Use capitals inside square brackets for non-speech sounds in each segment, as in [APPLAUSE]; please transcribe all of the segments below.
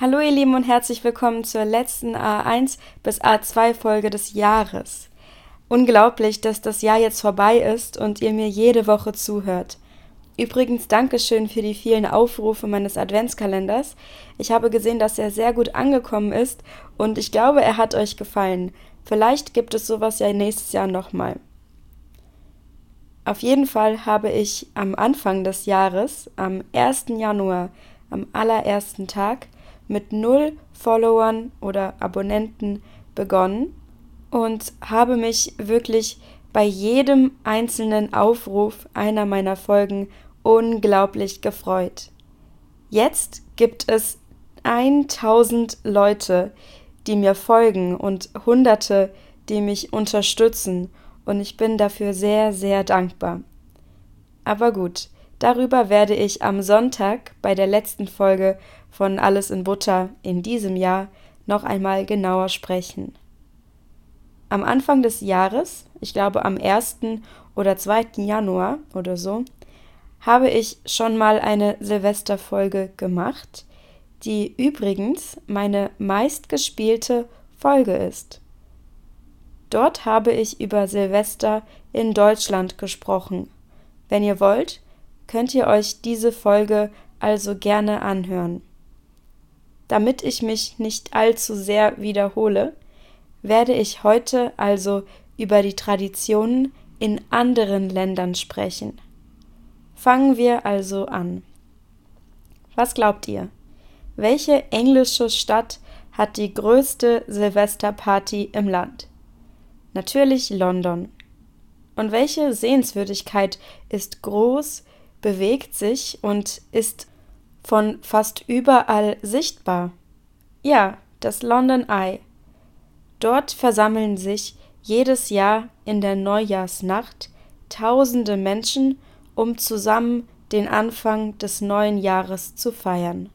Hallo ihr Lieben und herzlich willkommen zur letzten A1 bis A2 Folge des Jahres. Unglaublich, dass das Jahr jetzt vorbei ist und ihr mir jede Woche zuhört. Übrigens Dankeschön für die vielen Aufrufe meines Adventskalenders. Ich habe gesehen, dass er sehr gut angekommen ist und ich glaube, er hat euch gefallen. Vielleicht gibt es sowas ja nächstes Jahr nochmal. Auf jeden Fall habe ich am Anfang des Jahres, am 1. Januar, am allerersten Tag, mit null Followern oder Abonnenten begonnen und habe mich wirklich bei jedem einzelnen Aufruf einer meiner Folgen unglaublich gefreut. Jetzt gibt es 1000 Leute, die mir folgen und Hunderte, die mich unterstützen und ich bin dafür sehr, sehr dankbar. Aber gut, darüber werde ich am Sonntag bei der letzten Folge von Alles in Butter in diesem Jahr noch einmal genauer sprechen. Am Anfang des Jahres, ich glaube am 1. oder 2. Januar oder so, habe ich schon mal eine Silvesterfolge gemacht, die übrigens meine meistgespielte Folge ist. Dort habe ich über Silvester in Deutschland gesprochen. Wenn ihr wollt, könnt ihr euch diese Folge also gerne anhören. Damit ich mich nicht allzu sehr wiederhole, werde ich heute also über die Traditionen in anderen Ländern sprechen. Fangen wir also an. Was glaubt ihr? Welche englische Stadt hat die größte Silvesterparty im Land? Natürlich London. Und welche Sehenswürdigkeit ist groß, bewegt sich und ist von fast überall sichtbar. Ja, das London Eye. Dort versammeln sich jedes Jahr in der Neujahrsnacht tausende Menschen, um zusammen den Anfang des neuen Jahres zu feiern.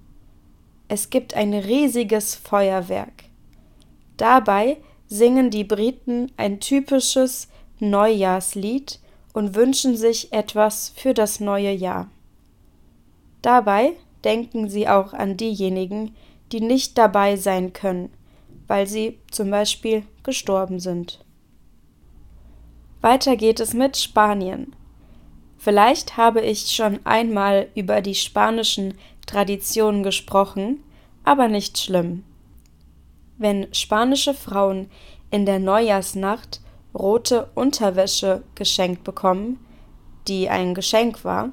Es gibt ein riesiges Feuerwerk. Dabei singen die Briten ein typisches Neujahrslied und wünschen sich etwas für das neue Jahr. Dabei denken Sie auch an diejenigen, die nicht dabei sein können, weil sie zum Beispiel gestorben sind. Weiter geht es mit Spanien. Vielleicht habe ich schon einmal über die spanischen Traditionen gesprochen, aber nicht schlimm. Wenn spanische Frauen in der Neujahrsnacht rote Unterwäsche geschenkt bekommen, die ein Geschenk war,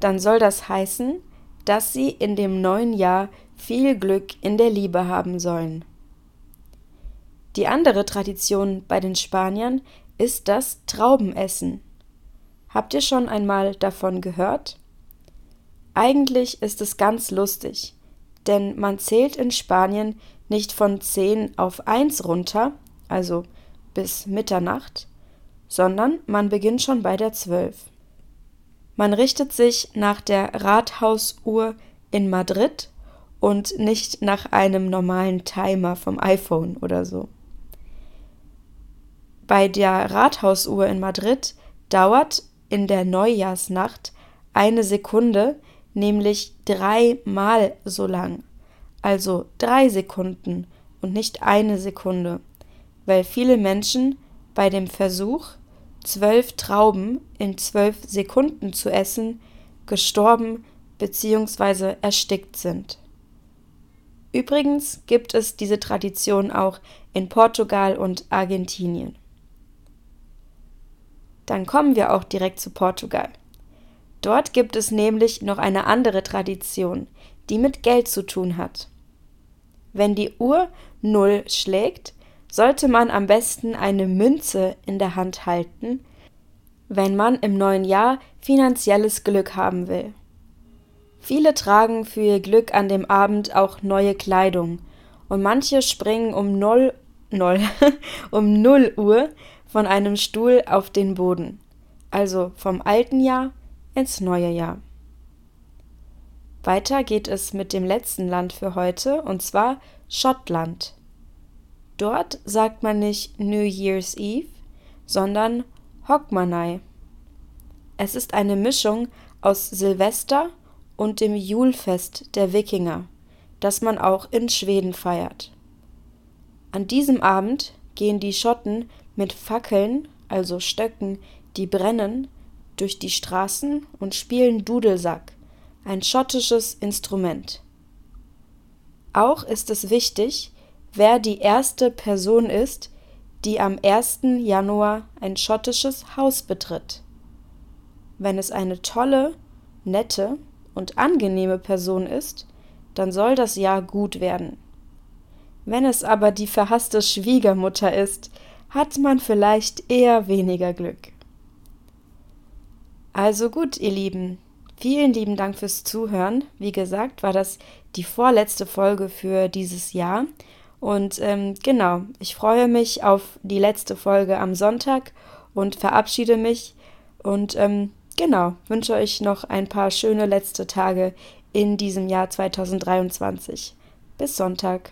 dann soll das heißen, dass sie in dem neuen Jahr viel Glück in der Liebe haben sollen. Die andere Tradition bei den Spaniern ist das Traubenessen. Habt ihr schon einmal davon gehört? Eigentlich ist es ganz lustig, denn man zählt in Spanien nicht von 10 auf 1 runter, also bis Mitternacht, sondern man beginnt schon bei der 12. Man richtet sich nach der Rathausuhr in Madrid und nicht nach einem normalen Timer vom iPhone oder so. Bei der Rathausuhr in Madrid dauert in der Neujahrsnacht eine Sekunde nämlich dreimal so lang, also drei Sekunden und nicht eine Sekunde, weil viele Menschen bei dem Versuch, zwölf Trauben in zwölf Sekunden zu essen, gestorben bzw. erstickt sind. Übrigens gibt es diese Tradition auch in Portugal und Argentinien. Dann kommen wir auch direkt zu Portugal. Dort gibt es nämlich noch eine andere Tradition, die mit Geld zu tun hat. Wenn die Uhr Null schlägt, sollte man am besten eine Münze in der Hand halten, wenn man im neuen Jahr finanzielles Glück haben will. Viele tragen für ihr Glück an dem Abend auch neue Kleidung und manche springen um 0, 0, [LAUGHS] um 0 Uhr von einem Stuhl auf den Boden, also vom alten Jahr ins neue Jahr. Weiter geht es mit dem letzten Land für heute, und zwar Schottland. Dort sagt man nicht New Year's Eve, sondern Hogmanay. Es ist eine Mischung aus Silvester und dem Julfest der Wikinger, das man auch in Schweden feiert. An diesem Abend gehen die Schotten mit Fackeln, also Stöcken, die brennen, durch die Straßen und spielen Dudelsack, ein schottisches Instrument. Auch ist es wichtig, wer die erste Person ist, die am 1. Januar ein schottisches Haus betritt. Wenn es eine tolle, nette und angenehme Person ist, dann soll das Jahr gut werden. Wenn es aber die verhasste Schwiegermutter ist, hat man vielleicht eher weniger Glück. Also gut, ihr Lieben, vielen lieben Dank fürs Zuhören. Wie gesagt, war das die vorletzte Folge für dieses Jahr. Und ähm, genau, ich freue mich auf die letzte Folge am Sonntag und verabschiede mich. Und ähm, genau, wünsche euch noch ein paar schöne letzte Tage in diesem Jahr 2023. Bis Sonntag.